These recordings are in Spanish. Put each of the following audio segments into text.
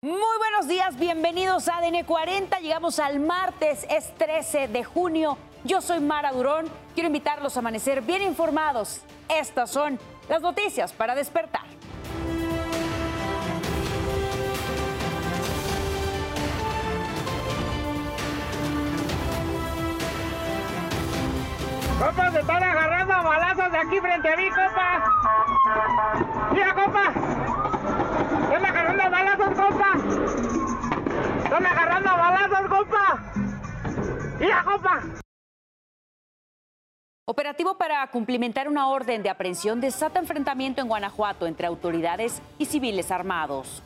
Muy buenos días, bienvenidos a ADN 40. Llegamos al martes, es 13 de junio. Yo soy Mara Durón. Quiero invitarlos a amanecer bien informados. Estas son las noticias para despertar. Compa, se están agarrando a balazos de aquí frente a mí, compa. Mira, compa. Compa. Están agarrando a balazos, compa. Mira, compa. Operativo para cumplimentar una orden de aprehensión desata enfrentamiento en Guanajuato entre autoridades y civiles armados.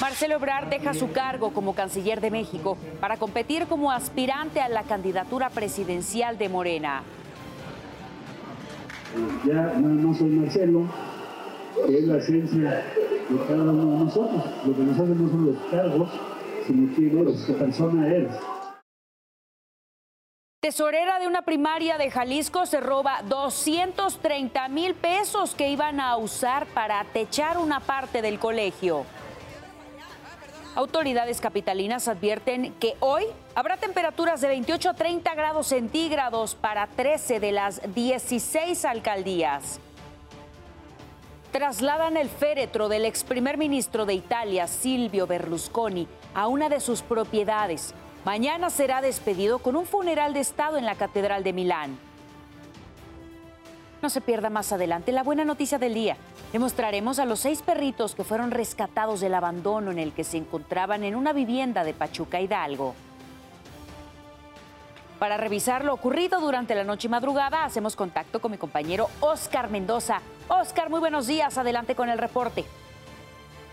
Marcelo Ebrard deja su cargo como canciller de México para competir como aspirante a la candidatura presidencial de Morena. Ya no, no soy Marcelo, es la esencia de nosotros. Lo que nos hacen no son los cargos, sino quién eres, qué persona. Tesorera de una primaria de Jalisco se roba 230 mil pesos que iban a usar para techar una parte del colegio. Autoridades capitalinas advierten que hoy habrá temperaturas de 28 a 30 grados centígrados para 13 de las 16 alcaldías. Trasladan el féretro del ex primer ministro de Italia, Silvio Berlusconi, a una de sus propiedades. Mañana será despedido con un funeral de Estado en la Catedral de Milán. No se pierda más adelante la buena noticia del día. Le mostraremos a los seis perritos que fueron rescatados del abandono en el que se encontraban en una vivienda de Pachuca Hidalgo. Para revisar lo ocurrido durante la noche y madrugada, hacemos contacto con mi compañero Oscar Mendoza. Oscar, muy buenos días. Adelante con el reporte.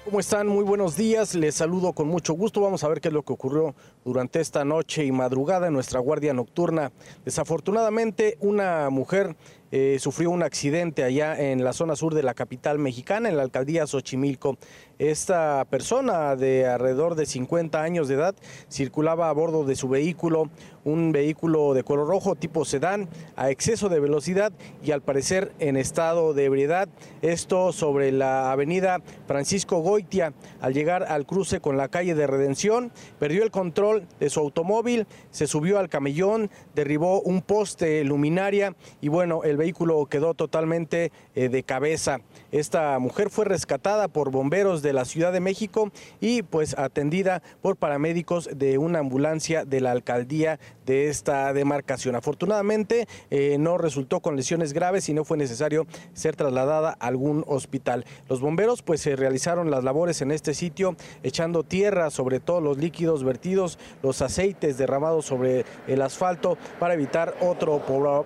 ¿Cómo están? Muy buenos días. Les saludo con mucho gusto. Vamos a ver qué es lo que ocurrió durante esta noche y madrugada en nuestra guardia nocturna. Desafortunadamente, una mujer eh, sufrió un accidente allá en la zona sur de la capital mexicana, en la alcaldía Xochimilco. Esta persona de alrededor de 50 años de edad circulaba a bordo de su vehículo, un vehículo de color rojo tipo sedán, a exceso de velocidad y al parecer en estado de ebriedad. Esto sobre la avenida Francisco Goitia. Al llegar al cruce con la calle de Redención, perdió el control de su automóvil, se subió al camellón, derribó un poste luminaria y bueno, el vehículo quedó totalmente eh, de cabeza. Esta mujer fue rescatada por bomberos de la Ciudad de México y pues atendida por paramédicos de una ambulancia de la alcaldía de esta demarcación. Afortunadamente eh, no resultó con lesiones graves y no fue necesario ser trasladada a algún hospital. Los bomberos pues se realizaron las labores en este sitio echando tierra sobre todos los líquidos vertidos, los aceites derramados sobre el asfalto para evitar otro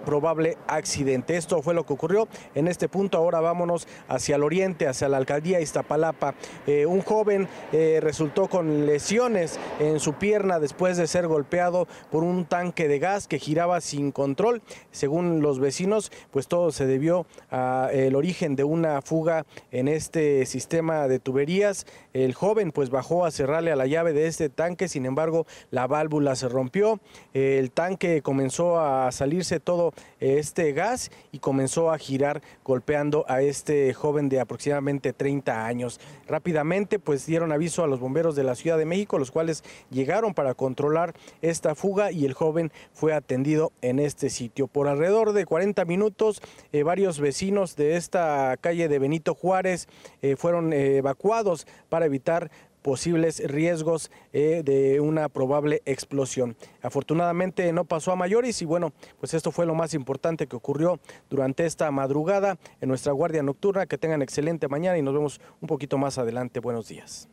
probable accidente. Esto fue lo que ocurrió en este punto. Ahora vámonos hacia el oriente, hacia la alcaldía Iztapalapa. Eh, un joven eh, resultó con lesiones en su pierna después de ser golpeado por un tanque de gas que giraba sin control. Según los vecinos, pues todo se debió al origen de una fuga en este sistema de tuberías. El joven pues bajó a cerrarle a la llave de este tanque, sin embargo la válvula se rompió, el tanque comenzó a salirse todo este gas y comenzó a girar golpeando a este joven de aproximadamente 30 años. Rápidamente pues dieron aviso a los bomberos de la Ciudad de México, los cuales llegaron para controlar esta fuga y el joven fue atendido en este sitio. Por alrededor de 40 minutos, eh, varios vecinos de esta calle de Benito Juárez eh, fueron eh, evacuados para evitar posibles riesgos eh, de una probable explosión. Afortunadamente no pasó a mayores y bueno, pues esto fue lo más importante que ocurrió durante esta madrugada en nuestra guardia nocturna. Que tengan excelente mañana y nos vemos un poquito más adelante. Buenos días.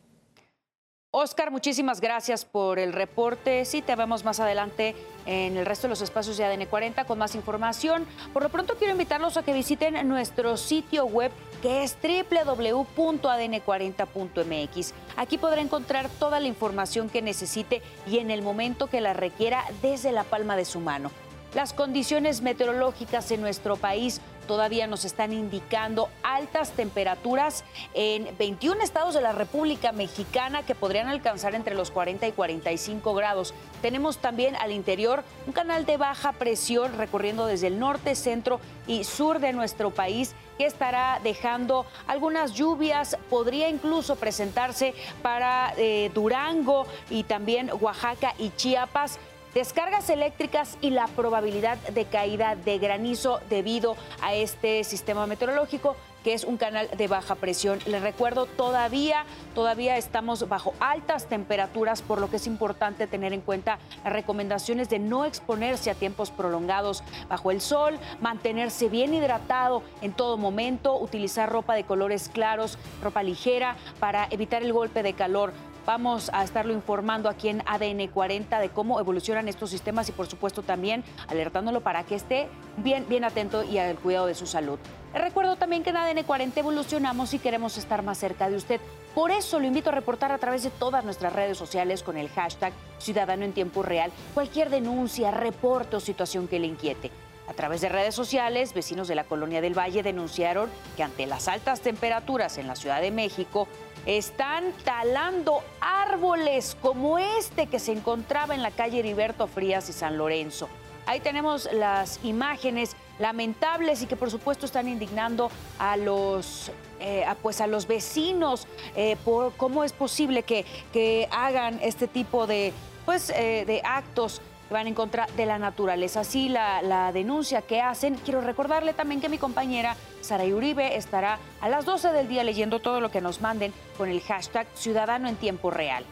Oscar, muchísimas gracias por el reporte. Sí, te vemos más adelante en el resto de los espacios de ADN 40 con más información. Por lo pronto quiero invitarlos a que visiten nuestro sitio web que es www.adn40.mx. Aquí podrá encontrar toda la información que necesite y en el momento que la requiera desde la palma de su mano. Las condiciones meteorológicas en nuestro país todavía nos están indicando altas temperaturas en 21 estados de la República Mexicana que podrían alcanzar entre los 40 y 45 grados. Tenemos también al interior un canal de baja presión recorriendo desde el norte, centro y sur de nuestro país que estará dejando algunas lluvias, podría incluso presentarse para eh, Durango y también Oaxaca y Chiapas descargas eléctricas y la probabilidad de caída de granizo debido a este sistema meteorológico que es un canal de baja presión. Les recuerdo, todavía, todavía estamos bajo altas temperaturas, por lo que es importante tener en cuenta las recomendaciones de no exponerse a tiempos prolongados bajo el sol, mantenerse bien hidratado en todo momento, utilizar ropa de colores claros, ropa ligera para evitar el golpe de calor. Vamos a estarlo informando aquí en ADN 40 de cómo evolucionan estos sistemas y por supuesto también alertándolo para que esté bien, bien atento y al cuidado de su salud. recuerdo también que en ADN 40 evolucionamos y queremos estar más cerca de usted. Por eso lo invito a reportar a través de todas nuestras redes sociales con el hashtag Ciudadano en Tiempo Real cualquier denuncia, reporte o situación que le inquiete. A través de redes sociales, vecinos de la colonia del Valle denunciaron que ante las altas temperaturas en la Ciudad de México, están talando árboles como este que se encontraba en la calle Heriberto Frías y San Lorenzo. Ahí tenemos las imágenes lamentables y que por supuesto están indignando a los, eh, pues a los vecinos eh, por cómo es posible que, que hagan este tipo de, pues, eh, de actos van en contra de la naturaleza. Así la, la, denuncia que hacen. Quiero recordarle también que mi compañera Sara Uribe estará a las 12 del día leyendo todo lo que nos manden con el hashtag Ciudadano en Tiempo Real.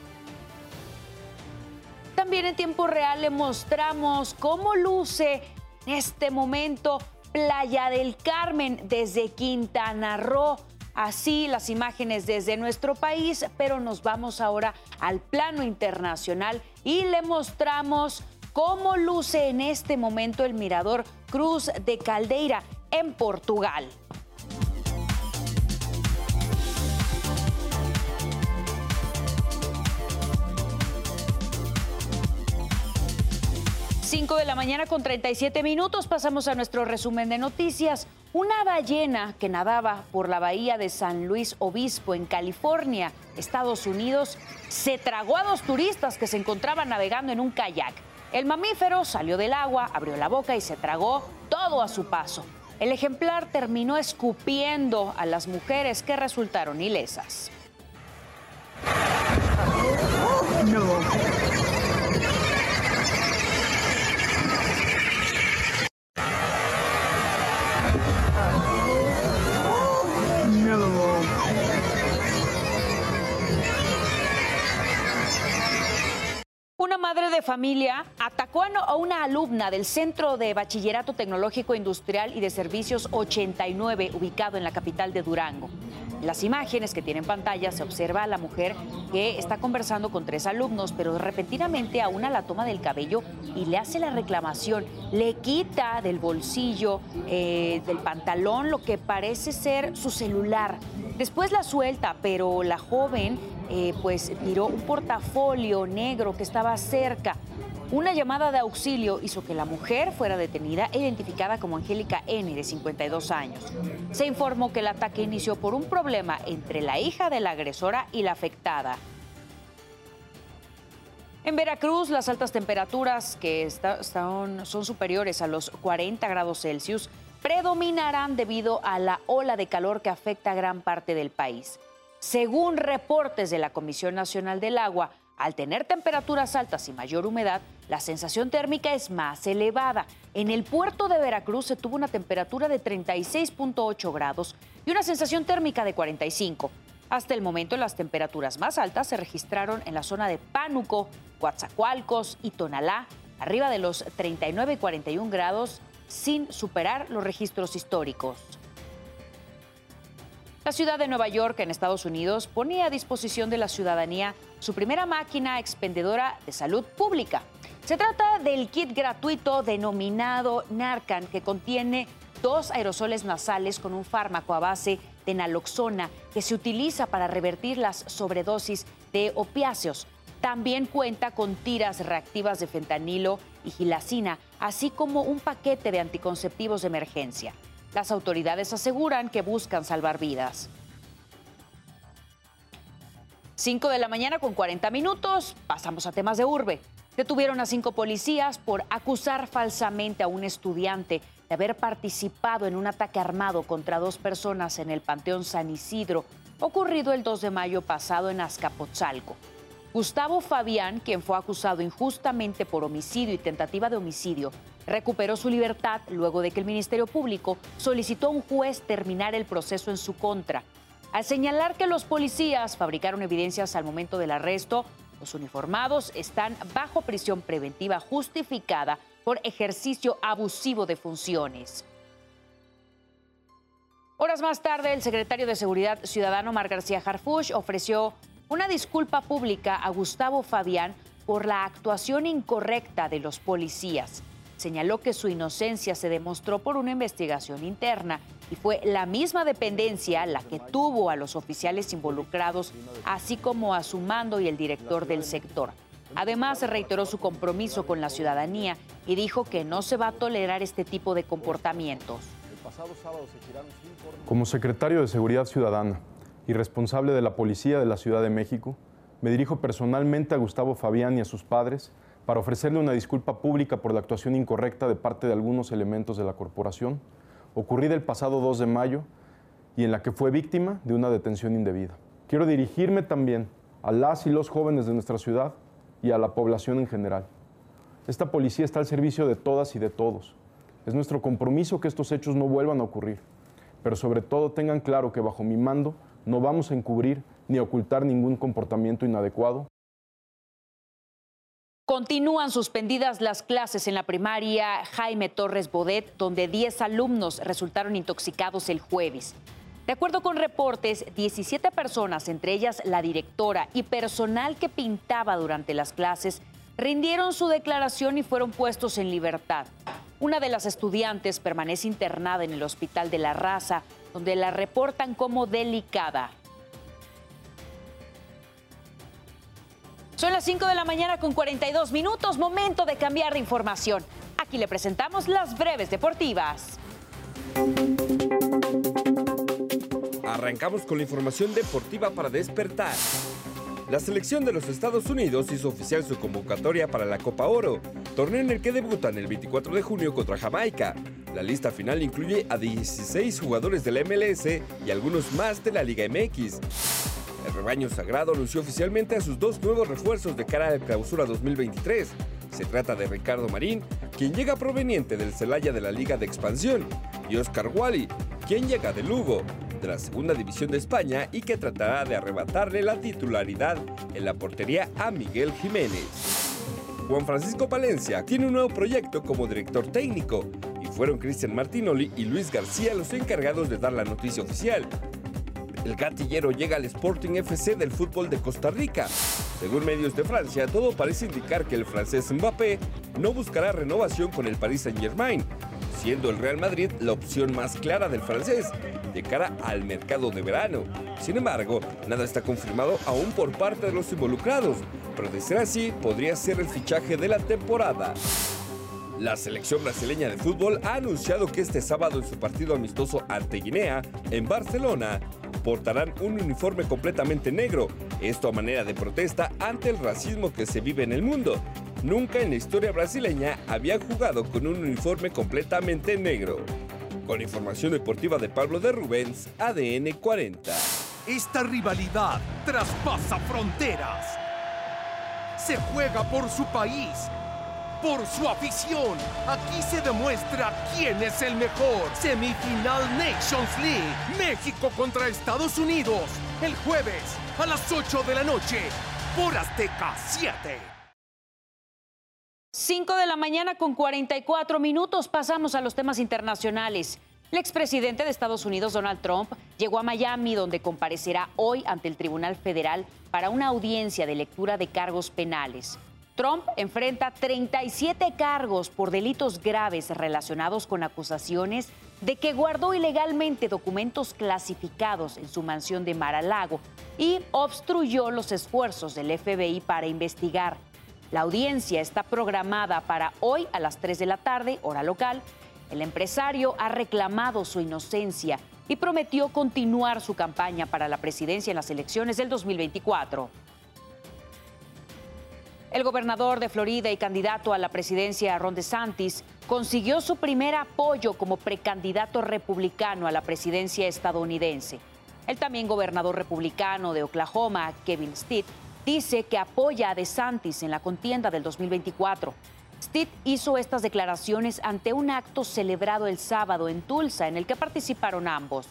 También en tiempo real le mostramos cómo luce en este momento Playa del Carmen desde Quintana Roo. Así las imágenes desde nuestro país, pero nos vamos ahora al plano internacional y le mostramos cómo luce en este momento el mirador Cruz de Caldeira en Portugal. De la mañana con 37 minutos pasamos a nuestro resumen de noticias. Una ballena que nadaba por la bahía de San Luis Obispo en California, Estados Unidos, se tragó a dos turistas que se encontraban navegando en un kayak. El mamífero salió del agua, abrió la boca y se tragó todo a su paso. El ejemplar terminó escupiendo a las mujeres que resultaron ilesas. Una madre de familia atacó a una alumna del Centro de Bachillerato Tecnológico Industrial y de Servicios 89, ubicado en la capital de Durango. Las imágenes que tiene en pantalla se observa a la mujer que está conversando con tres alumnos, pero repentinamente a una la toma del cabello y le hace la reclamación. Le quita del bolsillo eh, del pantalón lo que parece ser su celular. Después la suelta, pero la joven eh, pues tiró un portafolio negro que estaba cerca. Una llamada de auxilio hizo que la mujer fuera detenida e identificada como Angélica N, de 52 años. Se informó que el ataque inició por un problema entre la hija de la agresora y la afectada. En Veracruz, las altas temperaturas que son superiores a los 40 grados Celsius predominarán debido a la ola de calor que afecta a gran parte del país. Según reportes de la Comisión Nacional del Agua, al tener temperaturas altas y mayor humedad, la sensación térmica es más elevada. En el puerto de Veracruz se tuvo una temperatura de 36.8 grados y una sensación térmica de 45. Hasta el momento, las temperaturas más altas se registraron en la zona de Pánuco, Coatzacoalcos y Tonalá, arriba de los 39 y 41 grados, sin superar los registros históricos. La ciudad de Nueva York, en Estados Unidos, pone a disposición de la ciudadanía su primera máquina expendedora de salud pública. Se trata del kit gratuito denominado Narcan, que contiene dos aerosoles nasales con un fármaco a base de naloxona que se utiliza para revertir las sobredosis de opiáceos. También cuenta con tiras reactivas de fentanilo y gilacina, así como un paquete de anticonceptivos de emergencia. Las autoridades aseguran que buscan salvar vidas. 5 de la mañana con 40 minutos, pasamos a temas de urbe. Detuvieron a cinco policías por acusar falsamente a un estudiante de haber participado en un ataque armado contra dos personas en el Panteón San Isidro, ocurrido el 2 de mayo pasado en Azcapotzalco. Gustavo Fabián, quien fue acusado injustamente por homicidio y tentativa de homicidio, recuperó su libertad luego de que el Ministerio Público solicitó a un juez terminar el proceso en su contra. Al señalar que los policías fabricaron evidencias al momento del arresto, los uniformados están bajo prisión preventiva justificada por ejercicio abusivo de funciones. Horas más tarde, el secretario de Seguridad Ciudadano, Mar García Harfuch, ofreció una disculpa pública a Gustavo Fabián por la actuación incorrecta de los policías. Señaló que su inocencia se demostró por una investigación interna y fue la misma dependencia la que tuvo a los oficiales involucrados, así como a su mando y el director del sector. Además, reiteró su compromiso con la ciudadanía y dijo que no se va a tolerar este tipo de comportamientos. Como secretario de Seguridad Ciudadana y responsable de la Policía de la Ciudad de México, me dirijo personalmente a Gustavo Fabián y a sus padres para ofrecerle una disculpa pública por la actuación incorrecta de parte de algunos elementos de la corporación, ocurrida el pasado 2 de mayo y en la que fue víctima de una detención indebida. Quiero dirigirme también a las y los jóvenes de nuestra ciudad y a la población en general. Esta policía está al servicio de todas y de todos. Es nuestro compromiso que estos hechos no vuelvan a ocurrir, pero sobre todo tengan claro que bajo mi mando no vamos a encubrir ni ocultar ningún comportamiento inadecuado Continúan suspendidas las clases en la primaria Jaime Torres Bodet, donde 10 alumnos resultaron intoxicados el jueves. De acuerdo con reportes, 17 personas, entre ellas la directora y personal que pintaba durante las clases, rindieron su declaración y fueron puestos en libertad. Una de las estudiantes permanece internada en el Hospital de la Raza, donde la reportan como delicada. Son las 5 de la mañana con 42 minutos, momento de cambiar de información. Aquí le presentamos las breves deportivas. Arrancamos con la información deportiva para despertar. La selección de los Estados Unidos hizo oficial su convocatoria para la Copa Oro, torneo en el que debutan el 24 de junio contra Jamaica. La lista final incluye a 16 jugadores del MLS y algunos más de la Liga MX. Rebaño sagrado anunció oficialmente a sus dos nuevos refuerzos de cara a la clausura 2023. Se trata de Ricardo Marín, quien llega proveniente del Celaya de la Liga de Expansión, y Oscar Wally, quien llega de Lugo, de la Segunda División de España y que tratará de arrebatarle la titularidad en la portería a Miguel Jiménez. Juan Francisco Palencia tiene un nuevo proyecto como director técnico y fueron Cristian Martinoli y Luis García los encargados de dar la noticia oficial. El gatillero llega al Sporting FC del fútbol de Costa Rica. Según medios de Francia, todo parece indicar que el francés Mbappé no buscará renovación con el Paris Saint-Germain, siendo el Real Madrid la opción más clara del francés de cara al mercado de verano. Sin embargo, nada está confirmado aún por parte de los involucrados, pero de ser así, podría ser el fichaje de la temporada. La selección brasileña de fútbol ha anunciado que este sábado en su partido amistoso ante Guinea, en Barcelona, portarán un uniforme completamente negro, esto a manera de protesta ante el racismo que se vive en el mundo. Nunca en la historia brasileña habían jugado con un uniforme completamente negro. Con información deportiva de Pablo de Rubens, ADN 40. Esta rivalidad traspasa fronteras. Se juega por su país por su afición. Aquí se demuestra quién es el mejor. Semifinal Nations League. México contra Estados Unidos. El jueves a las 8 de la noche por Azteca 7. 5 de la mañana con 44 minutos pasamos a los temas internacionales. El expresidente de Estados Unidos, Donald Trump, llegó a Miami, donde comparecerá hoy ante el Tribunal Federal para una audiencia de lectura de cargos penales. Trump enfrenta 37 cargos por delitos graves relacionados con acusaciones de que guardó ilegalmente documentos clasificados en su mansión de Mar-a-Lago y obstruyó los esfuerzos del FBI para investigar. La audiencia está programada para hoy a las 3 de la tarde, hora local, El empresario ha reclamado su inocencia y prometió continuar su campaña para la presidencia en las elecciones del 2024. El gobernador de Florida y candidato a la presidencia, Ron DeSantis, consiguió su primer apoyo como precandidato republicano a la presidencia estadounidense. El también gobernador republicano de Oklahoma, Kevin Stitt, dice que apoya a DeSantis en la contienda del 2024. Stitt hizo estas declaraciones ante un acto celebrado el sábado en Tulsa, en el que participaron ambos.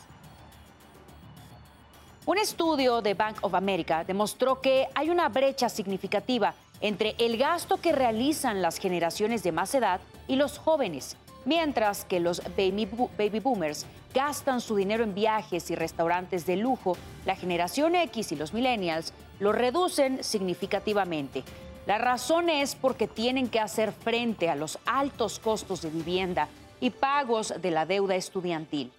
Un estudio de Bank of America demostró que hay una brecha significativa entre el gasto que realizan las generaciones de más edad y los jóvenes, mientras que los baby, boomers gastan su dinero en viajes y restaurantes de lujo, la generación X y los millennials lo reducen significativamente. La razón es porque tienen que hacer frente a los altos costos de vivienda y pagos de la deuda estudiantil.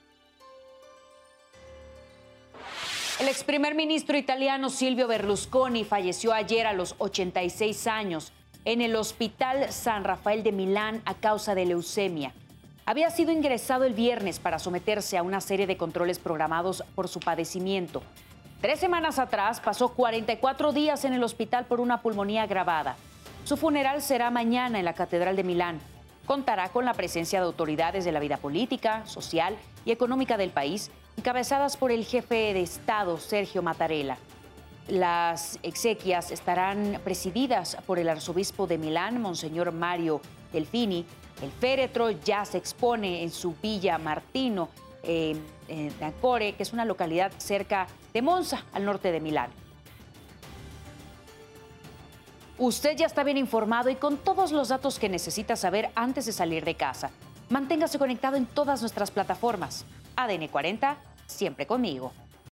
El ex primer ministro italiano Silvio Berlusconi falleció ayer a los 86 años en el Hospital San Rafael de Milán a causa de leucemia. Había sido ingresado el viernes para someterse a una serie de controles programados por su padecimiento. Tres semanas atrás pasó 44 días en el hospital por una pulmonía agravada. Su funeral será mañana en la Catedral de Milán. Contará con la presencia de autoridades de la vida política, social y económica del país encabezadas por el jefe de Estado, Sergio Mattarella. Las exequias estarán presididas por el arzobispo de Milán, Monseñor Mario Delfini. El féretro ya se expone en su villa Martino, en Acore, que es una localidad cerca de Monza, al norte de Milán. Usted ya está bien informado y con todos los datos que necesita saber antes de salir de casa. Manténgase conectado en todas nuestras plataformas. ADN 40, siempre conmigo.